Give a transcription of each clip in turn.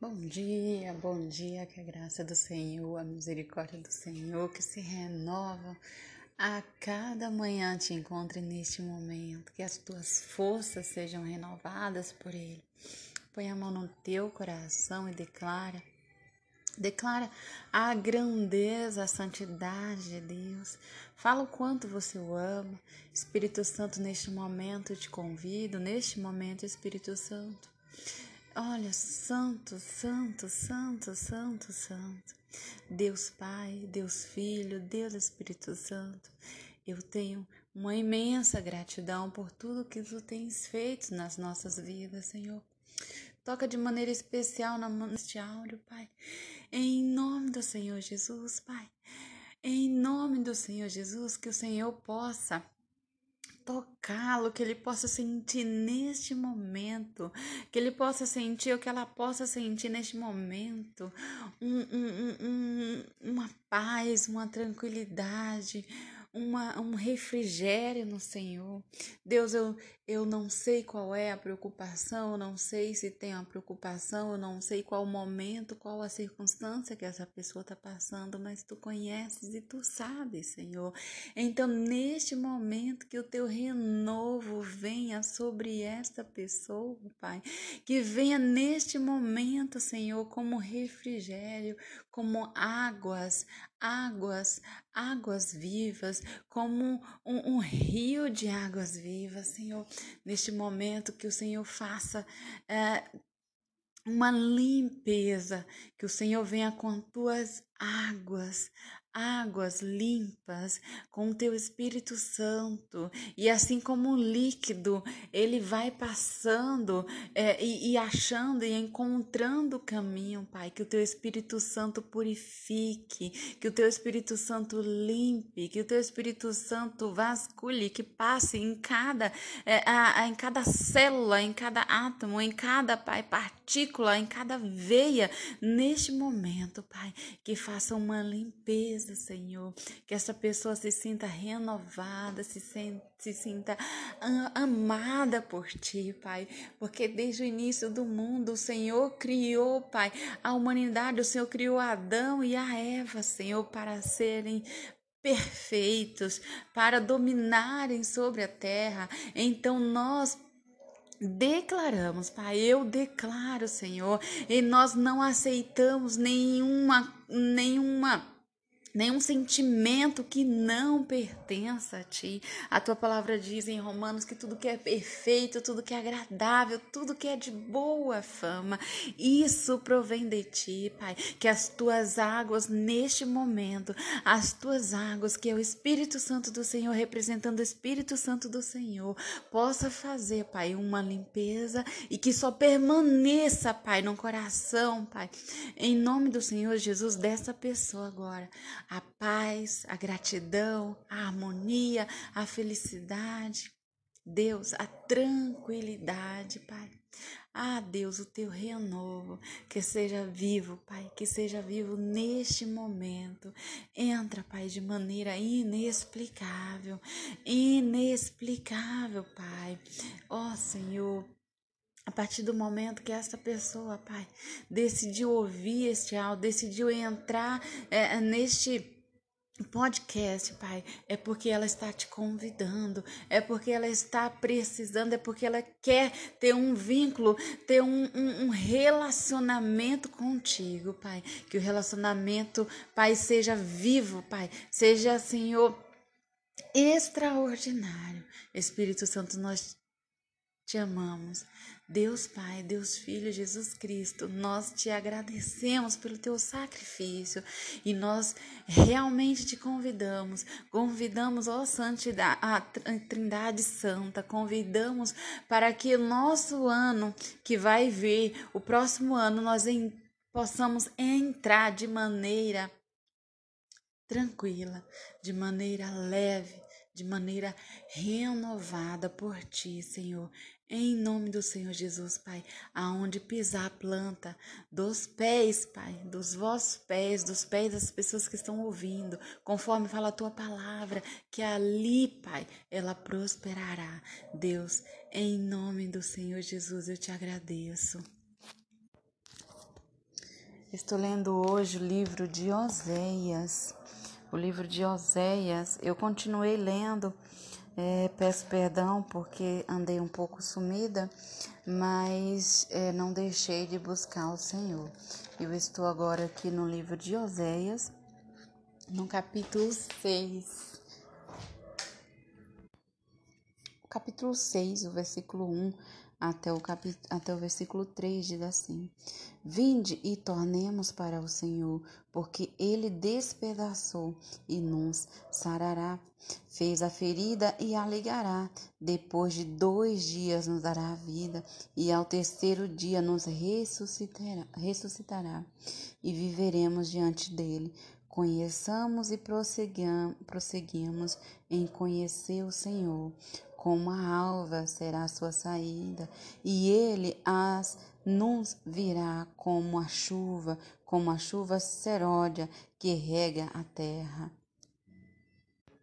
Bom dia, bom dia, que a graça do Senhor, a misericórdia do Senhor que se renova a cada manhã te encontre neste momento, que as tuas forças sejam renovadas por Ele. Põe a mão no teu coração e declara. Declara a grandeza, a santidade de Deus. Fala o quanto você o ama. Espírito Santo, neste momento eu te convido, neste momento, Espírito Santo Olha, santo, santo, santo, santo, santo. Deus Pai, Deus Filho, Deus Espírito Santo. Eu tenho uma imensa gratidão por tudo que tu tens feito nas nossas vidas, Senhor. Toca de maneira especial neste áudio, Pai. Em nome do Senhor Jesus, Pai. Em nome do Senhor Jesus, que o Senhor possa tocá-lo, que ele possa sentir neste momento, que ele possa sentir o que ela possa sentir neste momento, um, um, um, uma paz, uma tranquilidade, uma, um refrigério no Senhor. Deus, eu, eu não sei qual é a preocupação, eu não sei se tem uma preocupação, eu não sei qual o momento, qual a circunstância que essa pessoa está passando, mas tu conheces e tu sabes, Senhor. Então, neste momento, que o teu renovo venha sobre esta pessoa, Pai, que venha neste momento, Senhor, como refrigério, como águas, águas, águas vivas, como um, um rio de águas vivas, Senhor neste momento, que o Senhor faça é, uma limpeza, que o Senhor venha com tuas águas, águas limpas com o teu Espírito Santo. E assim como o líquido, ele vai passando é, e, e, achando e encontrando o caminho, Pai. Que o teu Espírito Santo purifique, que o teu Espírito Santo limpe, que o teu Espírito Santo vasculhe, que passe em cada, é, a, a, em cada célula, em cada átomo, em cada, Pai, partícula, em cada veia, neste momento, Pai, que faça uma limpeza Senhor. Que essa pessoa se sinta renovada, se, sente, se sinta amada por Ti, Pai. Porque desde o início do mundo, o Senhor criou, Pai, a humanidade, o Senhor criou Adão e a Eva, Senhor, para serem perfeitos, para dominarem sobre a terra. Então nós declaramos, Pai, eu declaro, Senhor, e nós não aceitamos nenhuma nenhuma nenhum sentimento que não pertença a ti. A tua palavra diz em Romanos que tudo que é perfeito, tudo que é agradável, tudo que é de boa fama, isso provém de ti, Pai. Que as tuas águas neste momento, as tuas águas, que é o Espírito Santo do Senhor representando o Espírito Santo do Senhor, possa fazer, Pai, uma limpeza e que só permaneça, Pai, no coração, Pai. Em nome do Senhor Jesus dessa pessoa agora a paz, a gratidão, a harmonia, a felicidade. Deus, a tranquilidade, Pai. Ah, Deus, o teu renovo, que seja vivo, Pai, que seja vivo neste momento. Entra, Pai, de maneira inexplicável, inexplicável, Pai. Ó oh, Senhor, a partir do momento que essa pessoa, Pai, decidiu ouvir este áudio, decidiu entrar é, neste podcast, Pai, é porque ela está te convidando, é porque ela está precisando, é porque ela quer ter um vínculo, ter um, um, um, relacionamento contigo, Pai. Que o relacionamento, Pai, seja vivo, Pai, seja, Senhor, extraordinário. Espírito Santo, nós te amamos. Deus Pai, Deus Filho, Jesus Cristo, nós te agradecemos pelo teu sacrifício e nós realmente te convidamos, convidamos, ó Santidade, a Trindade Santa, convidamos para que o nosso ano que vai vir, o próximo ano, nós em, possamos entrar de maneira tranquila, de maneira leve, de maneira renovada por ti, Senhor. Em nome do Senhor Jesus, Pai, aonde pisar a planta dos pés, Pai, dos vossos pés, dos pés das pessoas que estão ouvindo, conforme fala a tua palavra, que ali, Pai, ela prosperará. Deus, em nome do Senhor Jesus, eu te agradeço. Estou lendo hoje o livro de Oséias. O livro de Oséias, eu continuei lendo, é, peço perdão porque andei um pouco sumida, mas é, não deixei de buscar o Senhor. Eu estou agora aqui no livro de Oséias, no capítulo 6. O capítulo 6, o versículo 1 até o, capítulo, até o versículo 3 diz assim: Vinde e tornemos para o Senhor, porque ele despedaçou e nos sarará. Fez a ferida e a ligará. Depois de dois dias nos dará a vida, e ao terceiro dia nos ressuscitará, ressuscitará e viveremos diante dele. Conheçamos e prosseguimos em conhecer o Senhor como a alva será a sua saída, e ele as nos virá como a chuva, como a chuva seródia que rega a terra.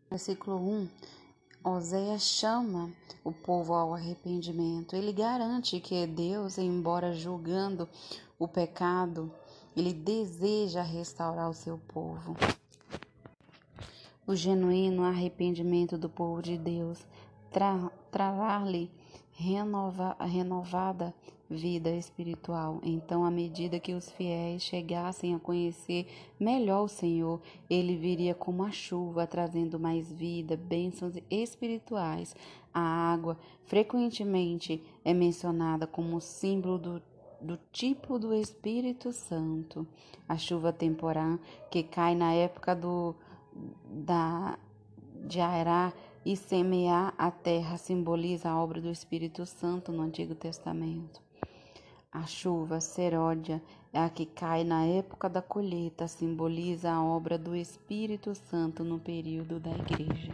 Versículo 1. Oséias chama o povo ao arrependimento. Ele garante que Deus, embora julgando o pecado, ele deseja restaurar o seu povo. O genuíno arrependimento do povo de Deus tra travar-lhe renova renovada vida espiritual. Então, à medida que os fiéis chegassem a conhecer melhor o Senhor, ele viria como a chuva, trazendo mais vida, bênçãos espirituais. A água frequentemente é mencionada como símbolo do do tipo do Espírito Santo. A chuva temporã que cai na época do da de Ará e semear a terra simboliza a obra do Espírito Santo no Antigo Testamento. A chuva seródia é a que cai na época da colheita, simboliza a obra do Espírito Santo no período da igreja.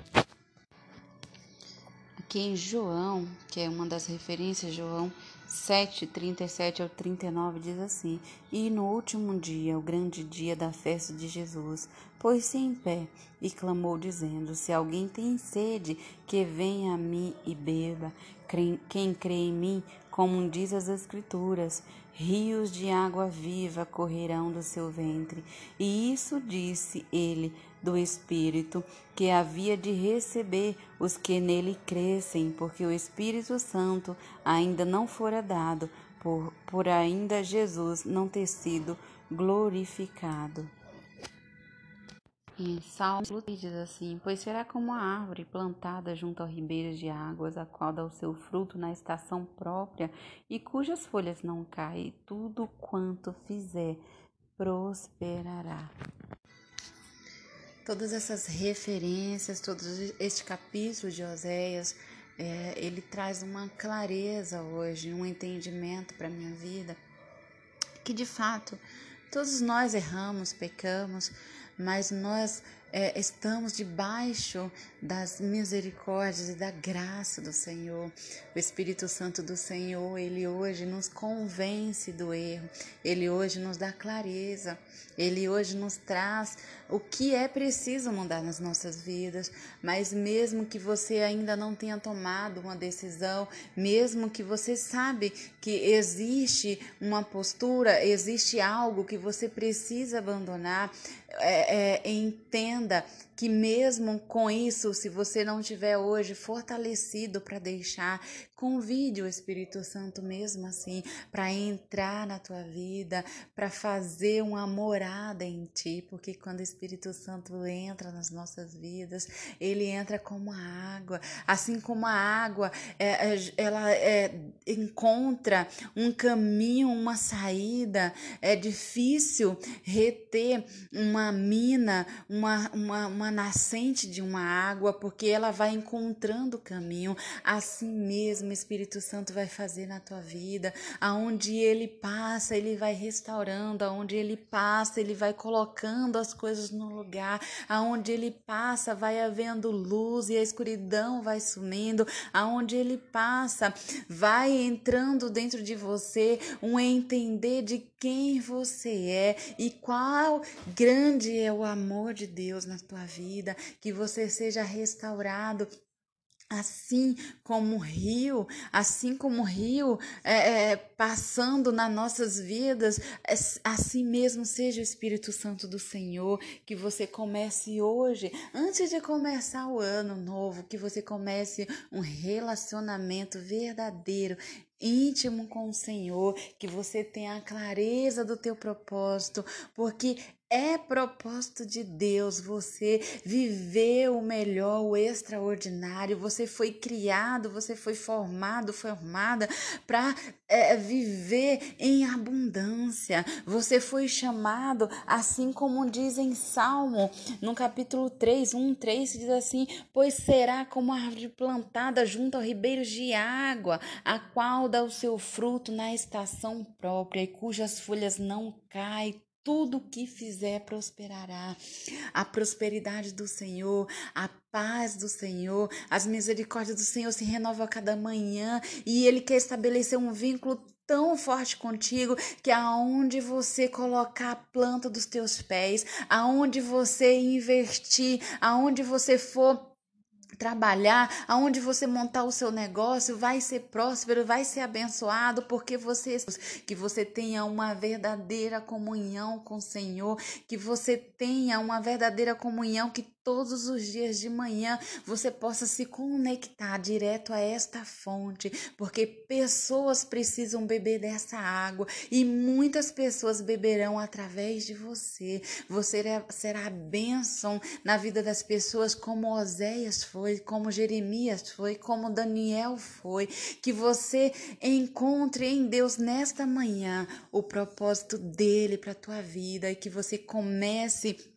Aqui em João, que é uma das referências, João 7, 37 ao 39 diz assim: E no último dia, o grande dia da festa de Jesus, pôs-se em pé e clamou, dizendo: Se alguém tem sede, que venha a mim e beba. Quem crê em mim, como diz as Escrituras, rios de água viva correrão do seu ventre. E isso disse ele do Espírito, que havia de receber os que nele crescem, porque o Espírito Santo ainda não fora dado, por, por ainda Jesus não ter sido glorificado. Em Salmo diz assim: Pois será como a árvore plantada junto a ribeiros de águas, a qual dá o seu fruto na estação própria e cujas folhas não caem, tudo quanto fizer prosperará. Todas essas referências, todo este capítulo de Oséias, é, ele traz uma clareza hoje, um entendimento para a minha vida, que de fato todos nós erramos, pecamos, mas nós é, estamos debaixo das misericórdias e da graça do Senhor. O Espírito Santo do Senhor, ele hoje nos convence do erro, ele hoje nos dá clareza, ele hoje nos traz o que é preciso mudar nas nossas vidas. Mas mesmo que você ainda não tenha tomado uma decisão, mesmo que você sabe que existe uma postura, existe algo que você precisa abandonar, é, é, entenda que mesmo com isso, se você não tiver hoje fortalecido para deixar, convide o Espírito Santo mesmo assim para entrar na tua vida, para fazer uma morada em ti, porque quando o Espírito Santo entra nas nossas vidas, ele entra como a água, assim como a água, é, é, ela é, encontra um caminho, uma saída, é difícil reter uma mina, uma, uma, uma nascente de uma água, porque ela vai encontrando o caminho. Assim mesmo, o Espírito Santo vai fazer na tua vida. Aonde ele passa, ele vai restaurando. Aonde ele passa, ele vai colocando as coisas no lugar. Aonde ele passa, vai havendo luz e a escuridão vai sumindo. Aonde ele passa, vai entrando dentro de você um entender de quem você é e qual grande é o amor de Deus na tua vida que você seja restaurado assim como o rio, assim como o rio é, é, passando nas nossas vidas, é, assim mesmo seja o Espírito Santo do Senhor, que você comece hoje, antes de começar o ano novo, que você comece um relacionamento verdadeiro íntimo com o Senhor, que você tenha a clareza do teu propósito, porque é propósito de Deus você viver o melhor, o extraordinário. Você foi criado, você foi formado, formada para é, viver em abundância. Você foi chamado, assim como diz em Salmo, no capítulo 3, 1, 3, diz assim: Pois será como a árvore plantada junto ao ribeiro de água, a qual dá o seu fruto na estação própria e cujas folhas não caem tudo que fizer prosperará. A prosperidade do Senhor, a paz do Senhor, as misericórdias do Senhor se renovam a cada manhã e Ele quer estabelecer um vínculo tão forte contigo que aonde você colocar a planta dos teus pés, aonde você investir, aonde você for trabalhar, aonde você montar o seu negócio, vai ser próspero, vai ser abençoado, porque você que você tenha uma verdadeira comunhão com o Senhor, que você tenha uma verdadeira comunhão que todos os dias de manhã você possa se conectar direto a esta fonte, porque pessoas precisam beber dessa água e muitas pessoas beberão através de você. Você será bênção na vida das pessoas, como Oséias foi, como Jeremias foi, como Daniel foi. Que você encontre em Deus nesta manhã o propósito dele para a tua vida e que você comece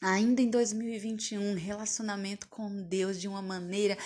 ainda em 2021, um relacionamento com Deus de uma maneira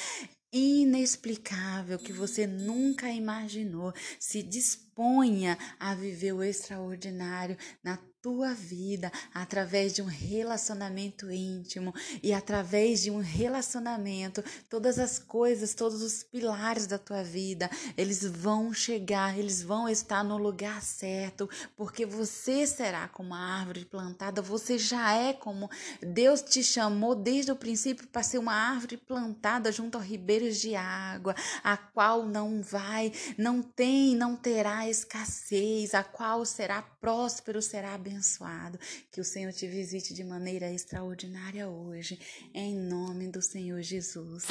inexplicável que você nunca imaginou. Se disponha a viver o extraordinário na tua vida através de um relacionamento íntimo e através de um relacionamento, todas as coisas, todos os pilares da tua vida, eles vão chegar, eles vão estar no lugar certo, porque você será como a árvore plantada, você já é como Deus te chamou desde o princípio para ser uma árvore plantada junto a ribeiros de água, a qual não vai, não tem, não terá escassez, a qual será próspero, será abençoado abençoado. Que o Senhor te visite de maneira extraordinária hoje, em nome do Senhor Jesus.